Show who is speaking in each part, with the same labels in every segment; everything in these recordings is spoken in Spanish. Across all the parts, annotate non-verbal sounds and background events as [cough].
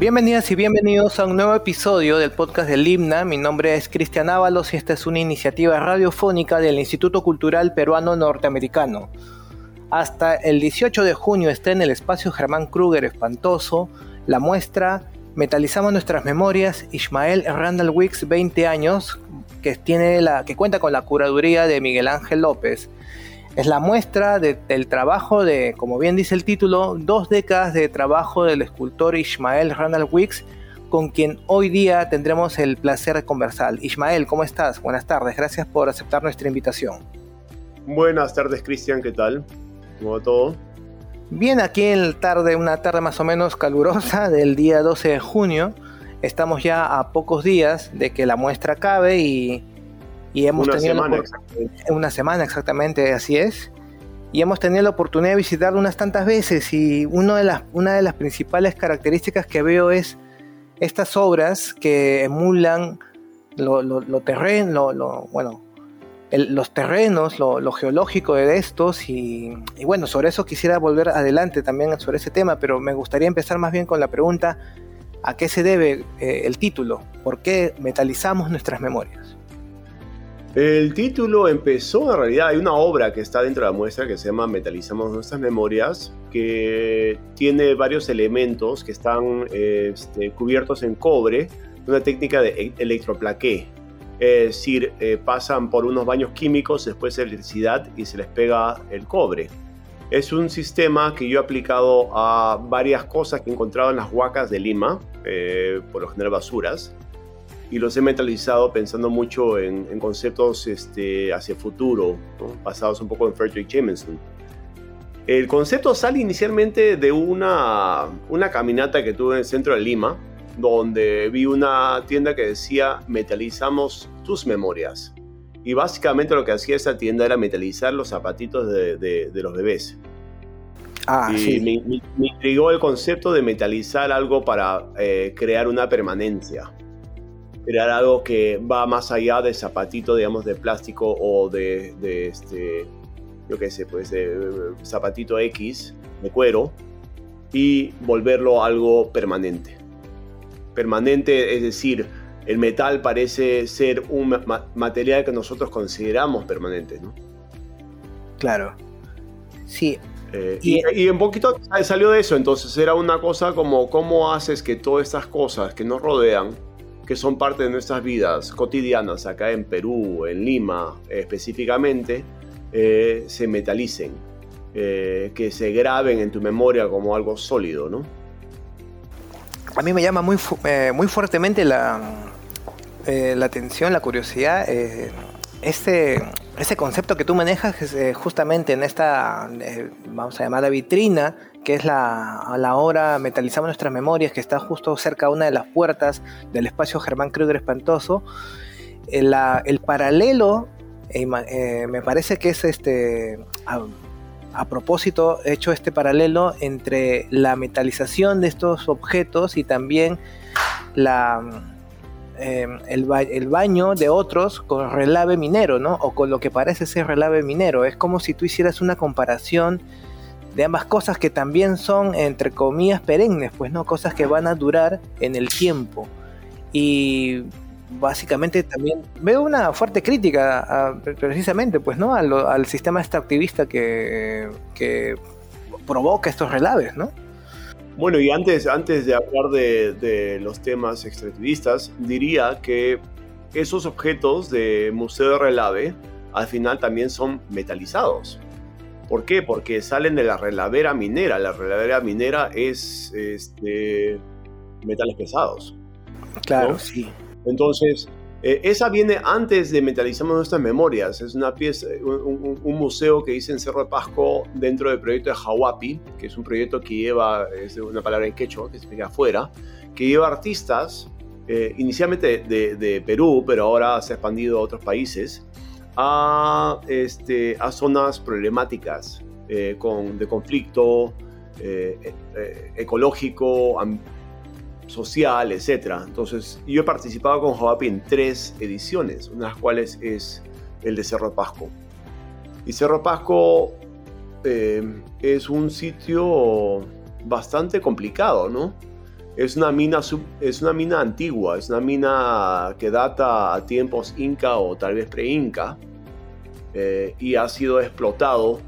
Speaker 1: Bienvenidas y bienvenidos a un nuevo episodio del podcast del Himna. Mi nombre es Cristian Ábalos y esta es una iniciativa radiofónica del Instituto Cultural Peruano Norteamericano. Hasta el 18 de junio está en el espacio Germán Kruger Espantoso la muestra Metalizamos nuestras memorias, Ismael Randall Wicks, 20 años, que, tiene la, que cuenta con la curaduría de Miguel Ángel López. Es la muestra del trabajo de, como bien dice el título, dos décadas de trabajo del escultor Ismael Randall Wicks, con quien hoy día tendremos el placer de conversar. Ismael, ¿cómo estás? Buenas tardes, gracias por aceptar nuestra invitación.
Speaker 2: Buenas tardes, Cristian, ¿qué tal? ¿Cómo va todo?
Speaker 1: Bien, aquí en tarde, una tarde más o menos calurosa del día 12 de junio. Estamos ya a pocos días de que la muestra acabe y y hemos
Speaker 2: una
Speaker 1: tenido
Speaker 2: semana,
Speaker 1: una semana exactamente, así es. Y hemos tenido la oportunidad de visitarlo unas tantas veces y uno de las, una de las principales características que veo es estas obras que emulan lo, lo, terreno, lo, bueno, los terrenos, lo, geológico de estos y, bueno, sobre eso quisiera volver adelante también sobre ese tema, pero me gustaría empezar más bien con la pregunta, ¿a qué se debe eh, el título? ¿Por qué metalizamos nuestras memorias?
Speaker 2: El título empezó, en realidad hay una obra que está dentro de la muestra que se llama Metalizamos nuestras memorias, que tiene varios elementos que están este, cubiertos en cobre, una técnica de e-, electroplaqué. Es decir, eh, pasan por unos baños químicos, después de electricidad y se les pega el cobre. Es un sistema que yo he aplicado a varias cosas que he encontrado en las huacas de Lima, eh, por lo general basuras y los he mentalizado pensando mucho en, conceptos este, hacia el futuro, basados un poco en Frederick Jameson. El concepto sale inicialmente de una, una caminata que tuve en el centro de Lima, donde vi una tienda que decía metalizamos tus memorias. Y básicamente lo que hacía esa tienda era metalizar los zapatitos de, de, los bebés.
Speaker 1: Ah,
Speaker 2: y
Speaker 1: sí.
Speaker 2: me, me, intrigó el concepto de metalizar algo para eh, crear una permanencia crear algo que va más allá del zapatito, digamos, de plástico o de, de este, yo qué sé, pues de zapatito X de cuero y volverlo algo permanente. Permanente, es decir, el metal parece ser un material que nosotros consideramos permanente, ¿no?
Speaker 1: Claro. Sí.
Speaker 2: Eh, y, y, un poquito salió de eso, entonces era una cosa como cómo haces que todas estas cosas que nos rodean, que son parte de nuestras vidas cotidianas acá en Perú, en Lima específicamente, eh, se metalicen, eh, que se graben en tu memoria como algo sólido, ¿no?
Speaker 1: A mí me llama muy, eh, muy fuertemente la, la atención, la curiosidad, este, ese concepto que tú manejas justamente en esta, vamos a llamar la vitrina, que es la, la obra Metalizamos nuestras memorias, que está justo cerca de una de las puertas del espacio Germán Kruger Espantoso. El, eh, el paralelo, eh, eh, me parece que es este, a, a, propósito hecho este paralelo entre la metalización de estos objetos y también la, el, el, baño de otros con relave minero, ¿no? O con lo que parece ser relave minero. Es como si tú hicieras una comparación de ambas cosas que también son, entre comillas, perennes, pues, ¿no? Cosas que van a durar en el tiempo. Y básicamente también veo una fuerte crítica precisamente, pues, ¿no? Al, sistema extractivista que, que provoca estos relaves, ¿no?
Speaker 2: Bueno, y antes, antes de hablar de, de, los temas extractivistas, diría que esos objetos de Museo de Relave al final también son metalizados. ¿Por qué? Porque salen de la relavera minera. La relavera minera es este, metales pesados.
Speaker 1: Claro, sí.
Speaker 2: Entonces, eh, esa viene antes de Metalizamos Nuestras Memorias. Es una pieza, un, museo que hice en Cerro de Pasco dentro del proyecto de Hawapi, que es un proyecto que lleva, es una palabra en quechua, que significa afuera, que lleva artistas, eh, inicialmente de, Perú, pero ahora se ha expandido a otros países, a, este, a zonas problemáticas eh, con, de conflicto ecológico, social, etc. Entonces, yo he participado con Jawapi en tres ediciones, una de las cuales es el de Cerro Pasco. Y Cerro Pasco es un sitio bastante complicado, ¿no? es una mina, es una mina antigua, es una mina que data a tiempos inca o tal vez pre-inca eh, y ha sido explotado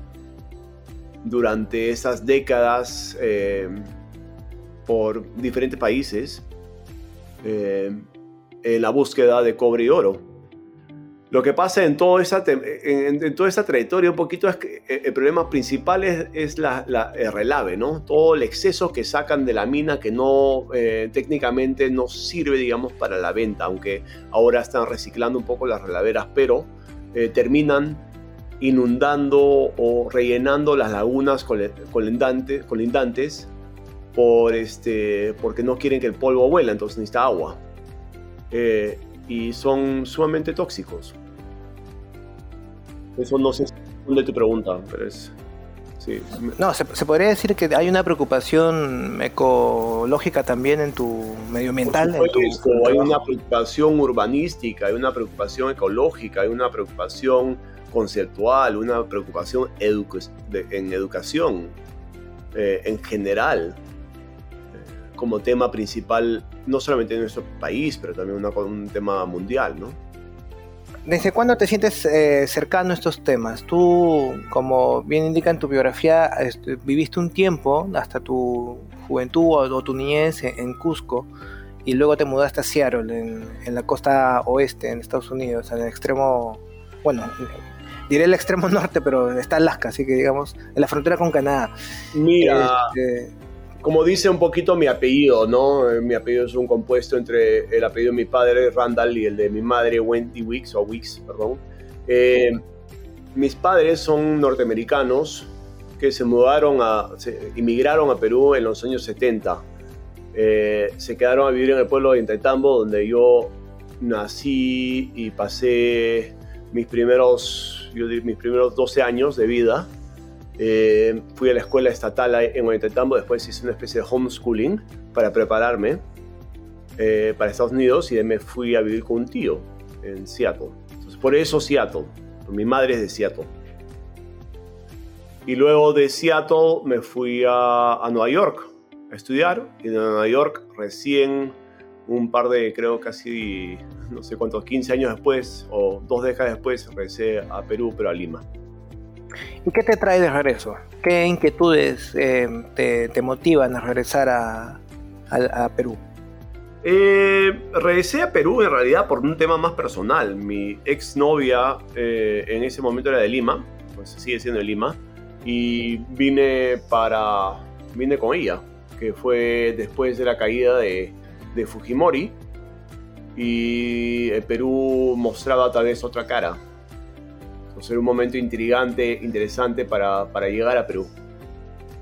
Speaker 2: durante esas décadas eh, por diferentes países eh, en la búsqueda de cobre y oro. Lo que pasa en, toda esa, en, toda esta trayectoria un poquito es que eh, el problema principal es, la, el relave, ¿no? Todo el exceso que sacan de la mina que no eh, técnicamente no sirve, digamos, para la venta, aunque ahora están reciclando un poco las relaveras, pero terminan inundando o rellenando las lagunas colindantes, colindantes por este, porque no quieren que el polvo vuela, entonces necesita agua. y son sumamente tóxicos. Eso no sé dónde te pregunta, pero es... Sí.
Speaker 1: No, se, podría decir que hay una preocupación ecológica también en tu medioambiental.
Speaker 2: hay una preocupación urbanística, hay una preocupación ecológica, hay una preocupación conceptual, una preocupación en educación eh, en general eh, como tema principal, no solamente en nuestro país, pero también un tema mundial, ¿no?
Speaker 1: ¿Desde cuándo te sientes eh, cercano a estos temas? Tú, como bien indica en tu biografía, este, viviste un tiempo, hasta tu juventud o, tu niñez en, Cusco, y luego te mudaste a Seattle, en, la costa oeste, en Estados Unidos, en el extremo, bueno, diré el extremo [laughs] norte, pero está Alaska, así que digamos, en la frontera con Canadá.
Speaker 2: Mira, este, como dice un poquito mi apellido, ¿no? Eh, mi apellido es un compuesto entre el apellido de mi padre, Randall, y el de mi madre, Wendy Weeks, o Weeks, perdón. Eh, mis padres son norteamericanos que se mudaron a, se inmigraron a Perú en los años 70. Eh, se quedaron a vivir en el pueblo de Intaitambo, donde yo nací y pasé mis primeros, yo mis primeros 12 años de vida. Eh, fui a la escuela estatal en Ollantaytambo, después hice una especie de homeschooling para prepararme eh, para Estados Unidos y me fui a vivir con un tío en Seattle. Entonces, por eso Seattle, mi madre es de Seattle. Y luego de Seattle me fui a, a Nueva York a estudiar y de Nueva York recién un par de, creo casi, no sé cuántos, 15 años después o dos décadas después regresé a Perú, pero a Lima.
Speaker 1: ¿Y qué te trae de regreso? ¿Qué inquietudes eh, te, motivan a regresar a, Perú?
Speaker 2: Eh, regresé a Perú en realidad por un tema más personal. Mi exnovia eh, en ese momento era de Lima, pues sigue siendo de Lima, y vine para. vine con ella, que fue después de la caída de, de Fujimori. Y Perú mostraba tal vez otra cara ser un momento intrigante, interesante para, para llegar a Perú.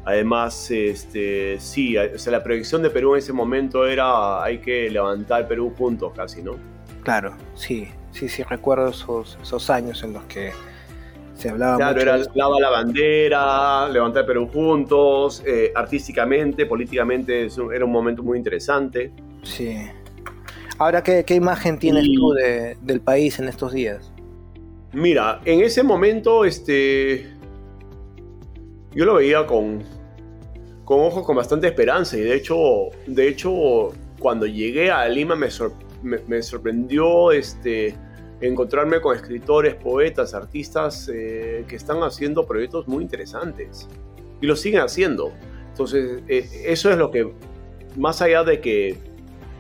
Speaker 2: Además, este, sí, o sea, la proyección de Perú en ese momento era hay que levantar Perú juntos casi, ¿no?
Speaker 1: Claro, sí, sí, sí, recuerdo esos, esos años en los que se hablaba
Speaker 2: claro, era lava la bandera, levantar Perú juntos, eh, artísticamente, políticamente, era un momento muy interesante.
Speaker 1: Sí. Ahora, ¿qué, qué imagen tienes tú de, del país en estos días?
Speaker 2: Mira, en ese momento, este. Yo lo veía con. con ojos con bastante esperanza. Y de hecho. De hecho, cuando llegué a Lima me, me, sorprendió este. encontrarme con escritores, poetas, artistas eh, que están haciendo proyectos muy interesantes. Y lo siguen haciendo. Entonces, eh, eso es lo que. Más allá de que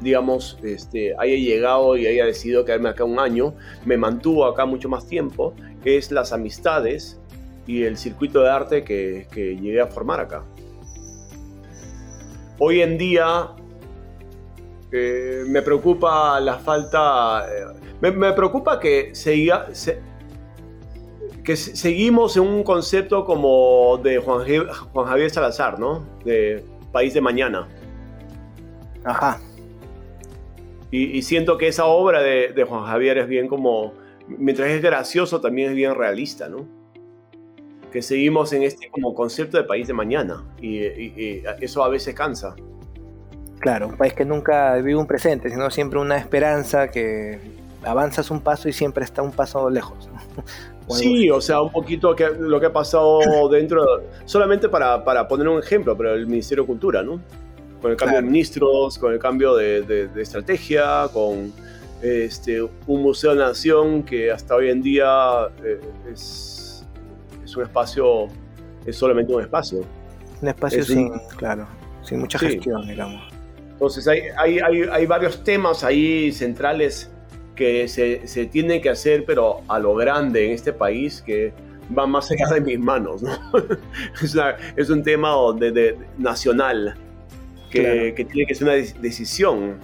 Speaker 2: digamos, este, haya llegado y haya decidido quedarme acá un año, me mantuvo acá mucho más tiempo, es las amistades y el circuito de arte que, llegué a formar acá. Hoy en día eh, me preocupa la falta, eh, me, preocupa que, siga, que seguimos en un concepto como de Juan, Juan Javier Salazar, ¿no? De País de Mañana.
Speaker 1: Ajá.
Speaker 2: Y, siento que esa obra de, Juan Javier es bien como, mientras es gracioso, también es bien realista, ¿no? Que seguimos en este como concepto de país de mañana y, eso a veces cansa.
Speaker 1: Claro, un país que nunca vive un presente, sino siempre una esperanza que avanzas un paso y siempre está un paso lejos. [laughs]
Speaker 2: Sí, o sea, un poquito que, lo que ha pasado dentro, solamente para, para, poner un ejemplo, pero el Ministerio de Cultura, ¿no? Con el cambio de ministros, con el cambio de, estrategia, con este, un museo de nación que hasta hoy en día eh, es, es, un espacio, es solamente un espacio.
Speaker 1: Un espacio sin, claro, sin mucha gestión, digamos.
Speaker 2: Entonces hay, hay, hay, hay, varios temas ahí centrales que se, se tienen que hacer, pero a lo grande en este país, que va más allá de mis manos. ¿no? [laughs] es, es, un tema de, de nacional que, que, tiene que ser una decisión.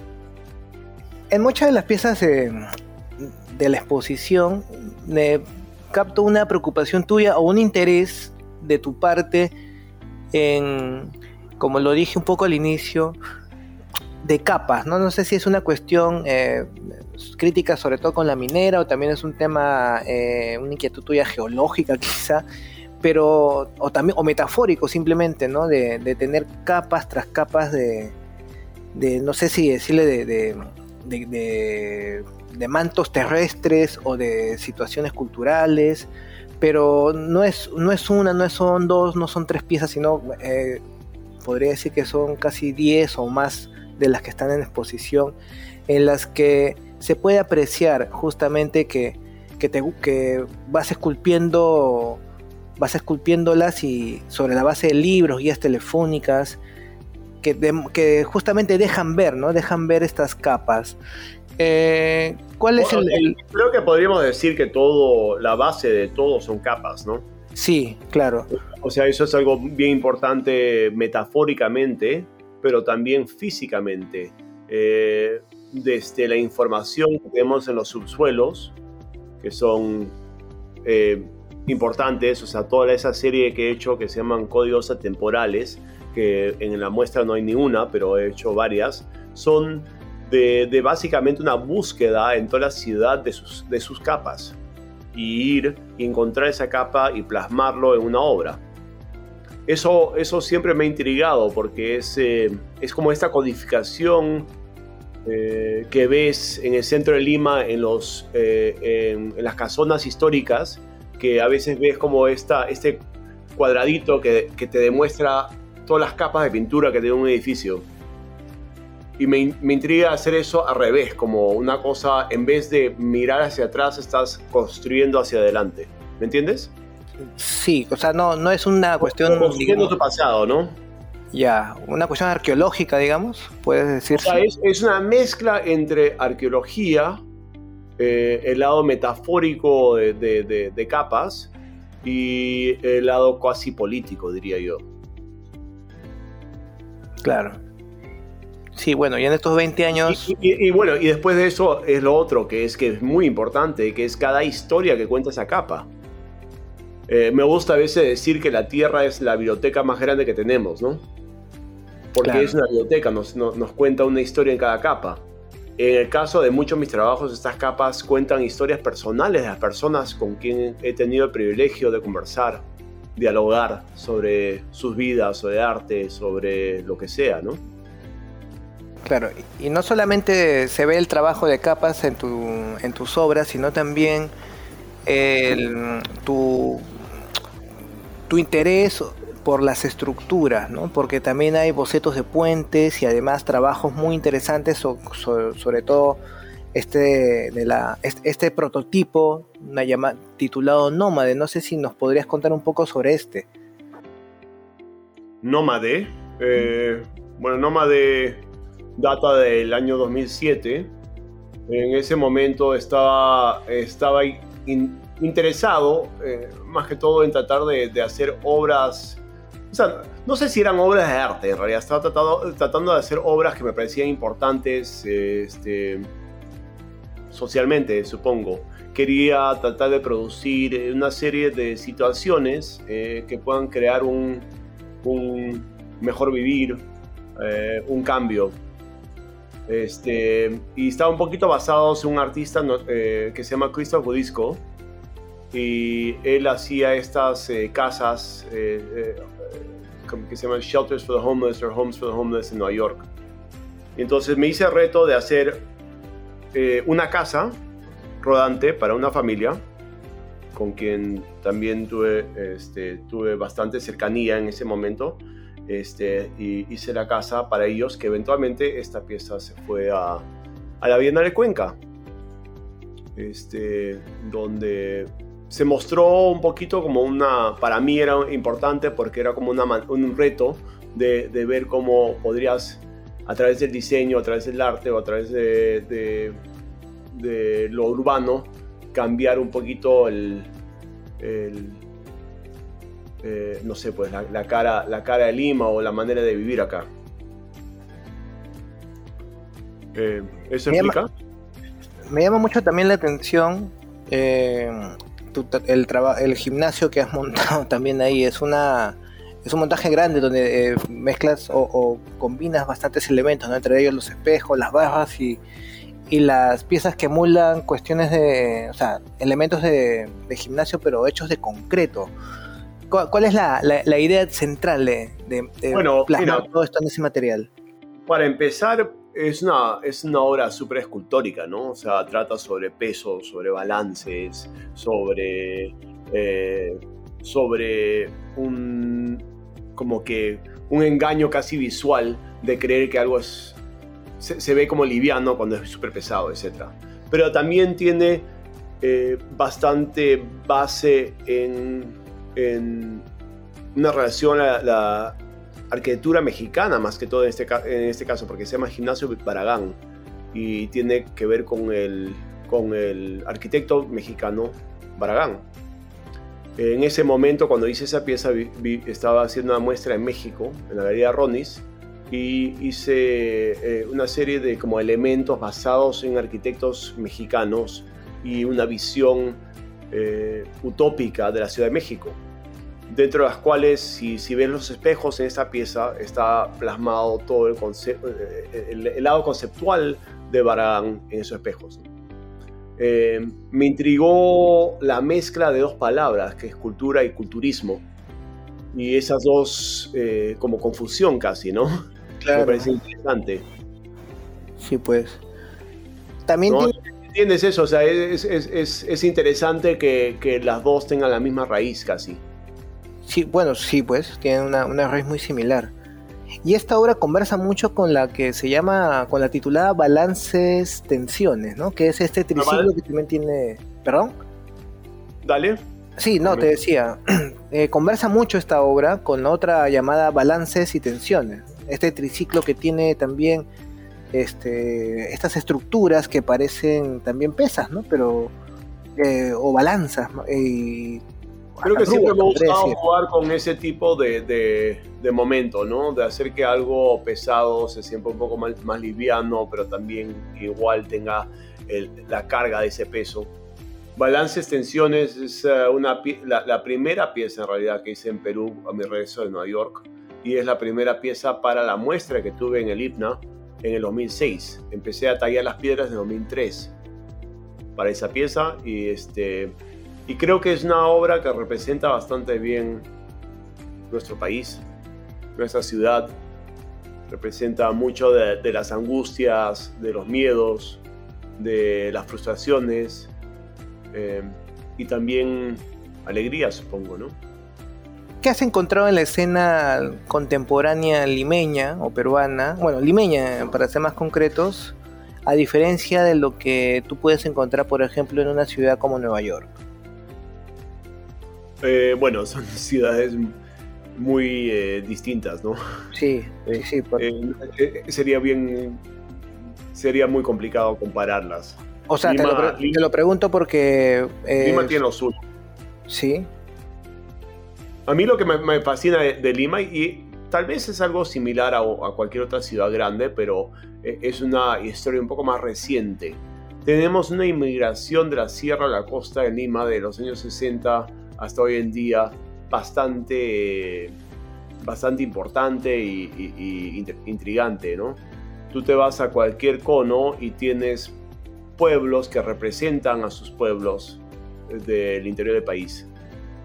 Speaker 1: En muchas de las piezas de, de la exposición me capto una preocupación tuya o un interés de tu parte en, como lo dije un poco al inicio, de capas, ¿no? No sé si es una cuestión eh, crítica sobre todo con la minera o también es un tema, eh, una inquietud tuya geológica quizá, pero, o también, o metafórico simplemente, ¿no? De, tener capas tras capas de, de no sé si decirle de, de, mantos terrestres o de situaciones culturales, pero no es, no es una, no son dos, no son tres piezas, sino eh, podría decir que son casi diez o más de las que están en exposición, en las que se puede apreciar justamente que, que, te, que vas esculpiendo vas esculpiéndolas y sobre la base de libros, guías telefónicas, que, que justamente dejan ver, ¿no? Dejan ver estas capas. Eh, ¿Cuál es el,
Speaker 2: Creo que podríamos decir que todo, la base de todo son capas, ¿no?
Speaker 1: Sí, claro.
Speaker 2: O sea, eso es algo bien importante metafóricamente, pero también físicamente. Eh, desde la información que tenemos en los subsuelos, que son eh, importantes, o sea, toda esa serie que he hecho que se llaman códigos atemporales, que en la muestra no hay ni una, pero he hecho varias, son de, básicamente una búsqueda en toda la ciudad de sus, capas y ir y encontrar esa capa y plasmarlo en una obra. Eso, eso siempre me ha intrigado porque es, eh, es como esta codificación eh, que ves en el centro de Lima, en, los, eh, en, las casonas históricas, que a veces ves como esta, este cuadradito que, que, te demuestra todas las capas de pintura que tiene un edificio. Y me, me, intriga hacer eso al revés, como una cosa, en vez de mirar hacia atrás, estás construyendo hacia adelante. ¿Me entiendes?
Speaker 1: Sí, o sea, no, no es una cuestión...
Speaker 2: Construyendo tu pasado, ¿no?
Speaker 1: Ya, una cuestión arqueológica, digamos, puedes decir. O
Speaker 2: sea, es, una mezcla entre arqueología, eh, el lado metafórico de, de, capas, y el lado cuasi político, diría yo.
Speaker 1: Claro. Sí, bueno, y en estos 20 años...
Speaker 2: Y, y, bueno, y después de eso es lo otro, que es que es muy importante, que es cada historia que cuenta esa capa. Eh, me gusta a veces decir que la Tierra es la biblioteca más grande que tenemos, ¿no? Porque es una biblioteca, nos, nos, cuenta una historia en cada capa. En el caso de muchos de mis trabajos, estas capas cuentan historias personales de las personas con quien he tenido el privilegio de conversar, dialogar sobre sus vidas, sobre arte, sobre lo que sea, ¿no?
Speaker 1: Claro, y no solamente se ve el trabajo de capas en, tu, en tus obras, sino también tu tu interés por las estructuras, ¿no? porque también hay bocetos de puentes y además trabajos muy interesantes sobre, todo este, la, este, prototipo titulado Nómade. No sé si nos podrías contar un poco sobre este.
Speaker 2: Nómade. Eh, bueno, Nómade data del año 2007. En ese momento estaba, interesado eh, más que todo en tratar de, hacer obras, no sé si eran obras de arte, en realidad estaba tratando, tratando de hacer obras que me parecían importantes este, socialmente, supongo. Quería tratar de producir una serie de situaciones eh, que puedan crear un, un mejor vivir, eh, un cambio. Este, y estaba un poquito basado en un artista que se llama Christoph Budisco, y él hacía estas eh, casas eh, eh, que se llaman Shelters for the Homeless o Homes for the Homeless en Nueva York. Entonces me hice el reto de hacer una casa rodante para una familia con quien también tuve, este, tuve bastante cercanía en ese momento. este, y hice la casa para ellos, que eventualmente esta pieza se fue a, a la Bienal de Cuenca, este, donde se mostró un poquito como una, para mí era importante porque era como una, un reto de, de, ver cómo podrías, a través del diseño, a través del arte o a través de, de, de lo urbano, cambiar un poquito el, el eh, no sé, pues la, cara, la cara de Lima o la manera de vivir acá. Eh, ¿Eso
Speaker 1: me
Speaker 2: explica?
Speaker 1: Llama, me llama mucho también la atención eh, el, el gimnasio que has montado [laughs] también ahí. Es una es un montaje grande donde eh, mezclas o, o, combinas bastantes elementos, ¿no? entre ellos los espejos, las barras y, y, las piezas que emulan cuestiones de, o sea, elementos de, de gimnasio pero hechos de concreto. ¿Cuál, es la, la, la, idea central de, de, de
Speaker 2: bueno,
Speaker 1: plasmar
Speaker 2: mira,
Speaker 1: todo esto en ese material?
Speaker 2: Para empezar, es una, es una obra súper escultórica, ¿no? O sea, trata sobre peso, sobre balances, sobre, eh, sobre un, como que un engaño casi visual de creer que algo es, se, ve como liviano cuando es súper pesado, etc. Pero también tiene eh, bastante base en en una relación a la arquitectura mexicana, más que todo en este, este caso, porque se llama Gimnasio Baragán y tiene que ver con el, con el arquitecto mexicano Baragán. En ese momento, cuando hice esa pieza, estaba haciendo una muestra en México, en la Galería Ronis, y hice eh, una serie de como elementos basados en arquitectos mexicanos y una visión eh, utópica de la Ciudad de México dentro de las cuales, si, si ven los espejos en esta pieza, está plasmado todo el, eh, el, el lado conceptual de Baragán en esos espejos. Eh, me intrigó la mezcla de dos palabras, que es cultura y culturismo, y esas dos eh, como confusión casi, ¿no?
Speaker 1: Claro.
Speaker 2: Me parece interesante.
Speaker 1: Sí, pues. También
Speaker 2: ¿No?
Speaker 1: tiene...
Speaker 2: ¿Entiendes eso? O sea, es, es, es, es interesante que, que las dos tengan la misma raíz casi.
Speaker 1: Sí, bueno, sí, pues, tiene una, una, raíz muy similar. Y esta obra conversa mucho con la que se llama, con la titulada Balances Tensiones, ¿no? Que es este triciclo que también tiene... ¿Perdón?
Speaker 2: Dale.
Speaker 1: Sí, no, te decía, [clears throat] eh, conversa mucho esta obra con otra llamada Balances y Tensiones. Este triciclo que tiene también este, estas estructuras que parecen también pesas, ¿no? Pero, eh, o balanzas. Eh,
Speaker 2: Creo que siempre me ha gustado jugar con ese tipo de, de, de, momento, ¿no? De hacer que algo pesado se sienta un poco más, más liviano, pero también igual tenga el, la carga de ese peso. Balances, tensiones es uh, una, la, la, primera pieza en realidad que hice en Perú a mi regreso de Nueva York y es la primera pieza para la muestra que tuve en el IPNA en el 2006. Empecé a tallar las piedras en 2003 para esa pieza y este y creo que es una obra que representa bastante bien nuestro país, nuestra ciudad. Representa mucho de, las angustias, de los miedos, de las frustraciones eh, y también alegría, supongo, ¿no?
Speaker 1: ¿Qué has encontrado en la escena contemporánea limeña o peruana? Bueno, limeña, para ser más concretos, a diferencia de lo que tú puedes encontrar, por ejemplo, en una ciudad como Nueva York.
Speaker 2: Eh, bueno, son [laughs] ciudades muy eh, distintas, ¿no?
Speaker 1: Sí, sí, [laughs] sí. Por...
Speaker 2: Eh, sería bien, sería muy complicado compararlas.
Speaker 1: O sea, Lima, te, lo Lima, te, lo pregunto porque...
Speaker 2: Lima tiene lo suyo.
Speaker 1: Sí.
Speaker 2: A mí lo que me, me fascina de, de, Lima, y tal vez es algo similar a, a cualquier otra ciudad grande, pero es una historia un poco más reciente. Tenemos una inmigración de la sierra a la costa de Lima de los años 60 hasta hoy en día bastante, bastante importante y, intrigante, ¿no? Tú te vas a cualquier cono y tienes pueblos que representan a sus pueblos del interior del país.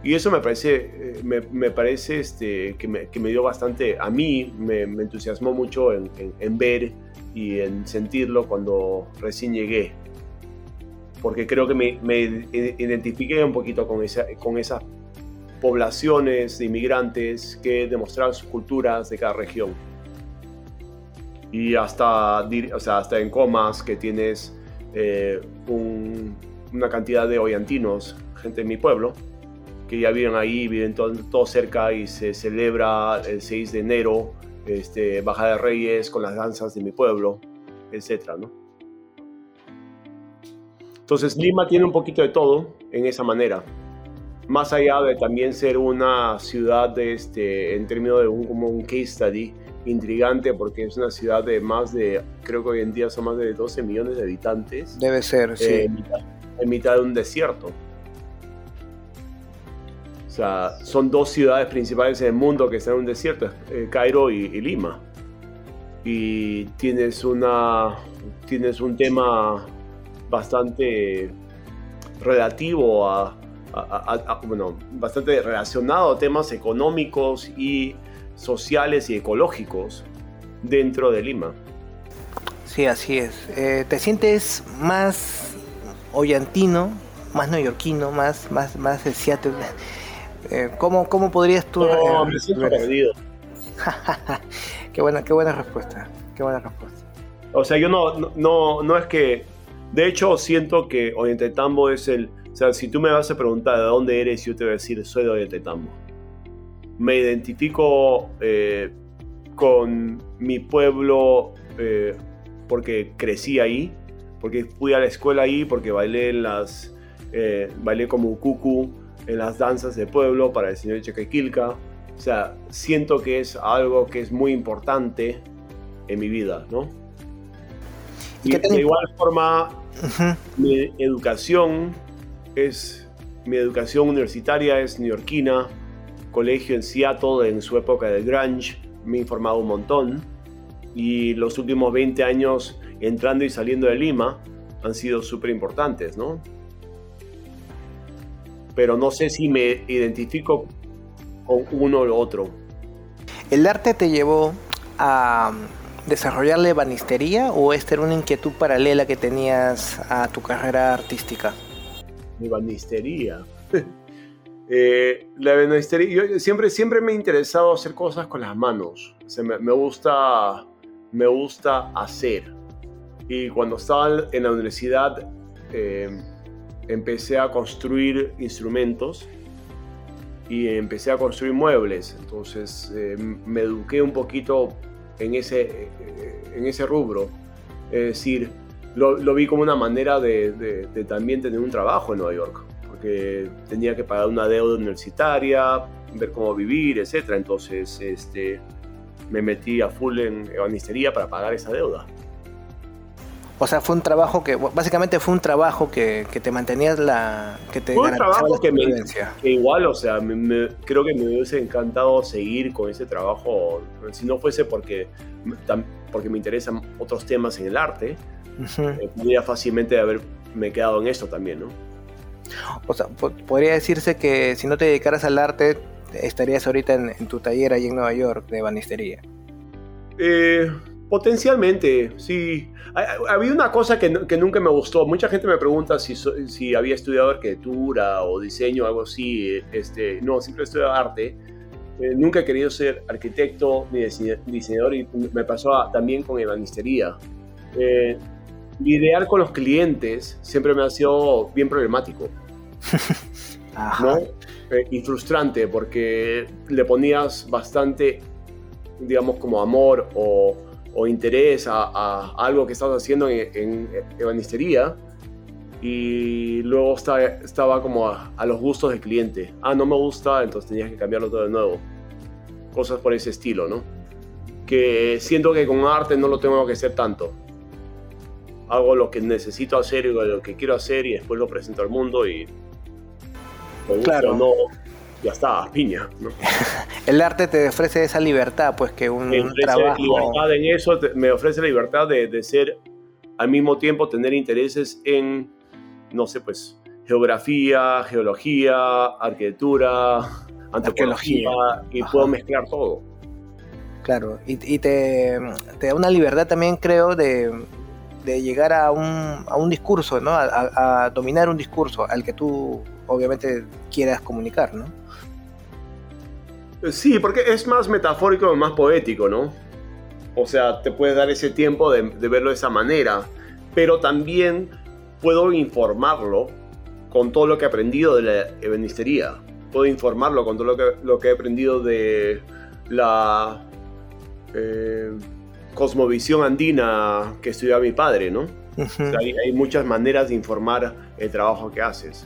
Speaker 2: Y eso me parece, me, me parece este, que, me, que, me, dio bastante, a mí me, entusiasmó mucho en, en, ver y en sentirlo cuando recién llegué porque creo que me, me, identifiqué un poquito con esa, con esa poblaciones de inmigrantes que demostrar sus culturas de cada región. Y hasta, o sea, hasta en Comas, que tienes eh, una cantidad de hoyantinos, gente de mi pueblo, que ya viven ahí, viven todo, cerca y se celebra el 6 de enero, este, Baja de Reyes con las danzas de mi pueblo, etc. ¿no? Entonces Lima tiene un poquito de todo en esa manera. Más allá de también ser una ciudad de este, en términos de un, como un case study intrigante porque es una ciudad de más de, creo que hoy en día son más de 12 millones de habitantes.
Speaker 1: Debe ser, sí.
Speaker 2: Eh, en, mitad, de un desierto. O sea, son dos ciudades principales en el mundo que están en un desierto, eh, Cairo y, y, Lima. Y tienes, una, tienes un tema bastante relativo a, bueno, bastante relacionado a temas económicos y sociales y ecológicos dentro de Lima.
Speaker 1: Sí, así es. Eh, ¿Te sientes más hoyantino, más neoyorquino, más, más, más de Seattle? Eh, ¿cómo, ¿Cómo podrías tú...
Speaker 2: No, me siento perdido. [laughs]
Speaker 1: qué, buena, qué buena respuesta, qué buena respuesta.
Speaker 2: O sea, yo no, no, no es que de hecho, siento que Tambo es el... O sea, si tú me vas a preguntar de dónde eres, yo te voy a decir, soy de Tambo. Me identifico eh, con mi pueblo eh, porque crecí ahí, porque fui a la escuela ahí, porque bailé las... Eh, bailé como cucu en las danzas de pueblo para el señor Chequequilca. O sea, siento que es algo que es muy importante en mi vida, ¿no? Y de igual forma, mi educación es, mi educación universitaria es neoyorquina, colegio en Seattle en su época de grunge, me he informado un montón y los últimos 20 años entrando y saliendo de Lima han sido súper importantes, ¿no? Pero no sé si me identifico con uno o otro.
Speaker 1: ¿El arte te llevó a desarrollar la ebanistería o esta era una inquietud paralela que tenías a tu carrera artística?
Speaker 2: Ebanistería. [laughs] eh, la ebanistería, yo siempre, siempre me ha interesado hacer cosas con las manos. me, gusta, me gusta hacer. Y cuando estaba en la universidad eh, empecé a construir instrumentos y empecé a construir muebles. Entonces eh, me eduqué un poquito en ese, eh, en ese rubro. Es decir, lo, lo vi como una manera de, de, también tener un trabajo en Nueva York, porque tenía que pagar una deuda universitaria, ver cómo vivir, etc. Entonces este, me metí a full en ebanistería para pagar esa deuda.
Speaker 1: O sea, fue un trabajo que, básicamente fue un trabajo que, que te mantenías la, que te
Speaker 2: fue un trabajo que, me, que igual, o sea, creo que me hubiese encantado seguir con ese trabajo, si no fuese porque, porque me interesan otros temas en el arte, eh, podría fácilmente haberme quedado en esto también, ¿no?
Speaker 1: O sea, podría decirse que si no te dedicaras al arte, estarías ahorita en, en tu taller ahí en Nueva York de banistería.
Speaker 2: Eh, Potencialmente, sí. Había una cosa que, nunca me gustó. Mucha gente me pregunta si, si había estudiado arquitectura o diseño o algo así. Este, no, siempre he estudiado arte. Eh, nunca he querido ser arquitecto ni diseñador y me pasó también con ebanistería. Eh, lidiar con los clientes siempre me ha sido bien problemático. [laughs] ¿no? Eh, y frustrante porque le ponías bastante, digamos, como amor o o interés a, algo que estabas haciendo en, ebanistería y luego estaba, como a, los gustos del cliente. Ah, no me gusta, entonces tenías que cambiarlo todo de nuevo. Cosas por ese estilo, ¿no? Que siento que con arte no lo tengo que hacer tanto. Hago lo que necesito hacer y lo que quiero hacer y después lo presento al mundo y...
Speaker 1: claro.
Speaker 2: no, ya está, piña. [laughs]
Speaker 1: el arte te ofrece esa libertad, pues que un,
Speaker 2: me ofrece
Speaker 1: trabajo...
Speaker 2: libertad en eso, me ofrece la libertad de, ser, al mismo tiempo, tener intereses en, no sé, pues, geografía, geología, arquitectura, antropología, y puedo mezclar todo.
Speaker 1: Claro, y, te, da una libertad también, creo, de, llegar a un, a un discurso, ¿no? A, dominar un discurso al que tú obviamente quieras comunicar, ¿no?
Speaker 2: Sí, porque es más metafórico, más poético, ¿no? O sea, te puedes dar ese tiempo de, verlo de esa manera, pero también puedo informarlo con todo lo que he aprendido de la ebenistería. Puedo informarlo con todo lo que, lo que he aprendido de la eh, cosmovisión andina que estudió mi padre, ¿no? hay, muchas maneras de informar el trabajo que haces.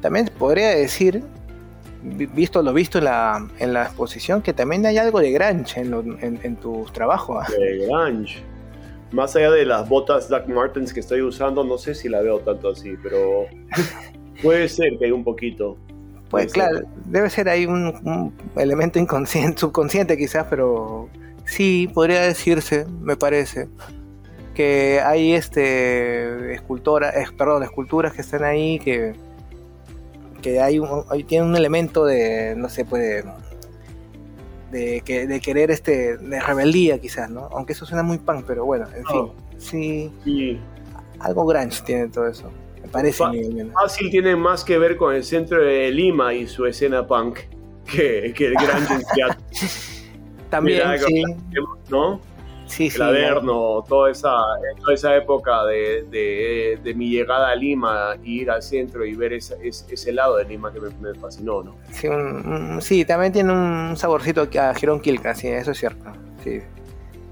Speaker 1: También podría decir, visto lo visto en la, en la exposición, que también hay algo de grunge en, en, tus trabajos.
Speaker 2: De grunge. Más allá de las botas Doc Martens que estoy usando, no sé si la veo tanto así, pero [laughs] puede ser que hay un poquito.
Speaker 1: Pues claro, debe ser ahí un, elemento inconsciente, subconsciente quizás, pero sí, podría decirse, me parece, que hay este escultora, perdón, esculturas que están ahí que, que hay un, tiene un elemento de, no sé, pues de, que, de querer este, de rebeldía quizás, ¿no? Aunque eso suena muy punk, pero bueno, en fin, sí, sí, algo grunge tiene todo eso parece.
Speaker 2: Fácil tiene más que ver con el centro de Lima y su escena punk que, que el gran [laughs]
Speaker 1: También, sí.
Speaker 2: ¿no? Sí, sí. Toda esa, toda esa época de, de, mi llegada a Lima, ir al centro y ver ese, ese lado de Lima que me, fascinó, ¿no?
Speaker 1: Sí, sí, también tiene un saborcito a Girón Kilka, sí, eso es cierto. Sí.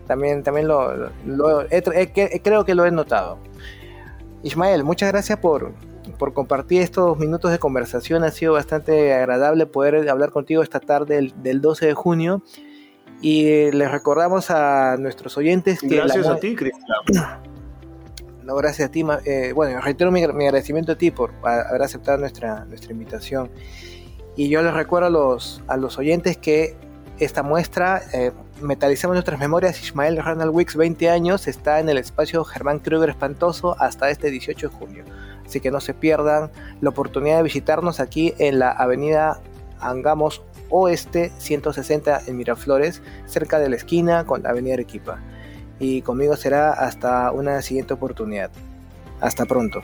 Speaker 1: También, también lo, lo creo que lo he notado. Ismael, muchas gracias por, compartir estos minutos de conversación. Ha sido bastante agradable poder hablar contigo esta tarde del, 12 de junio. Y les recordamos a nuestros oyentes
Speaker 2: que... Gracias a ti, Cristian. [clears throat]
Speaker 1: No, gracias a ti. Eh, bueno, reitero mi, agradecimiento a ti por haber aceptado nuestra, nuestra invitación. Y yo les recuerdo a los, a los oyentes que esta muestra, eh, Metalizamos nuestras memorias, Ismael Ronald Wicks, 20 años, está en el espacio Germán Kruger Espantoso hasta este 18 de junio. Así que no se pierdan la oportunidad de visitarnos aquí en la avenida Angamos Oeste 160 en Miraflores, cerca de la esquina con la avenida Arequipa. Y conmigo será hasta una siguiente oportunidad. Hasta pronto.